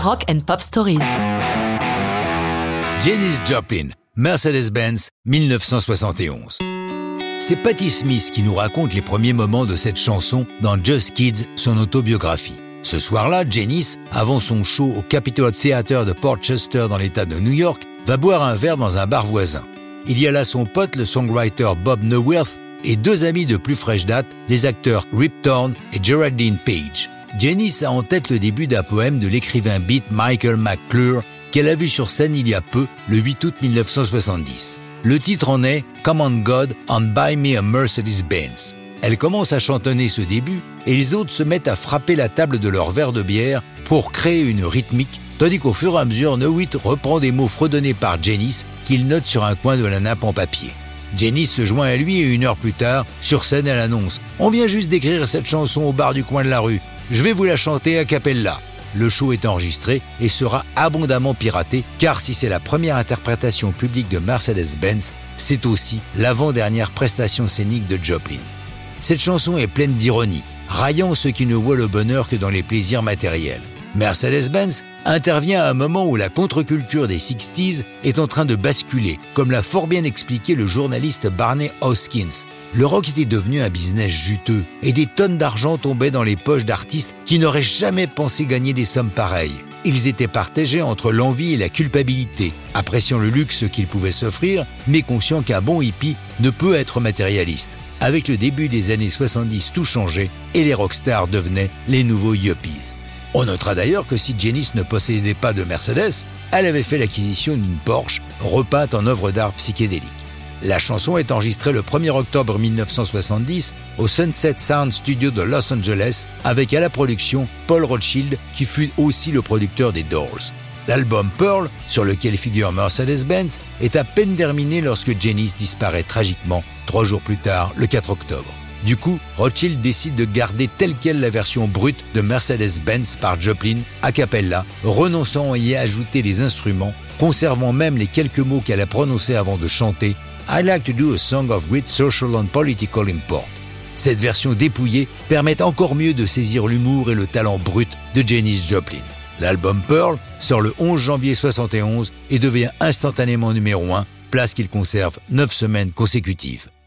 Rock and Pop Stories. Janis Joplin, Mercedes-Benz, 1971. C'est Patti Smith qui nous raconte les premiers moments de cette chanson dans Just Kids, son autobiographie. Ce soir-là, Janis, avant son show au Capitol Theatre de Portchester dans l'État de New York, va boire un verre dans un bar voisin. Il y a là son pote, le songwriter Bob Neuwirth, et deux amis de plus fraîche date, les acteurs Rip Torn et Geraldine Page. Janice a en tête le début d'un poème de l'écrivain beat Michael McClure qu'elle a vu sur scène il y a peu, le 8 août 1970. Le titre en est Command God and Buy Me a Mercedes-Benz. Elle commence à chantonner ce début et les autres se mettent à frapper la table de leur verre de bière pour créer une rythmique, tandis qu'au fur et à mesure, Newitt reprend des mots fredonnés par Janice qu'il note sur un coin de la nappe en papier. Janice se joint à lui et une heure plus tard, sur scène, elle annonce On vient juste d'écrire cette chanson au bar du coin de la rue. Je vais vous la chanter à cappella. Le show est enregistré et sera abondamment piraté car si c'est la première interprétation publique de Mercedes-Benz, c'est aussi l'avant-dernière prestation scénique de Joplin. Cette chanson est pleine d'ironie, raillant ceux qui ne voient le bonheur que dans les plaisirs matériels. Mercedes-Benz intervient à un moment où la contre-culture des 60s est en train de basculer, comme l'a fort bien expliqué le journaliste Barney Hoskins. Le rock était devenu un business juteux et des tonnes d'argent tombaient dans les poches d'artistes qui n'auraient jamais pensé gagner des sommes pareilles. Ils étaient partagés entre l'envie et la culpabilité, appréciant le luxe qu'ils pouvaient s'offrir, mais conscients qu'un bon hippie ne peut être matérialiste. Avec le début des années 70, tout changeait et les rockstars devenaient les nouveaux yuppies. On notera d'ailleurs que si Janice ne possédait pas de Mercedes, elle avait fait l'acquisition d'une Porsche repeinte en œuvre d'art psychédélique. La chanson est enregistrée le 1er octobre 1970 au Sunset Sound Studio de Los Angeles avec à la production Paul Rothschild qui fut aussi le producteur des Doors. L'album Pearl, sur lequel figure Mercedes-Benz, est à peine terminé lorsque Janice disparaît tragiquement trois jours plus tard, le 4 octobre. Du coup, Rothschild décide de garder telle quelle la version brute de Mercedes-Benz par Joplin, a cappella, renonçant à y ajouter des instruments, conservant même les quelques mots qu'elle a prononcés avant de chanter I like to do a song of great social and political import. Cette version dépouillée permet encore mieux de saisir l'humour et le talent brut de Janis Joplin. L'album Pearl sort le 11 janvier 71 et devient instantanément numéro 1, place qu'il conserve 9 semaines consécutives.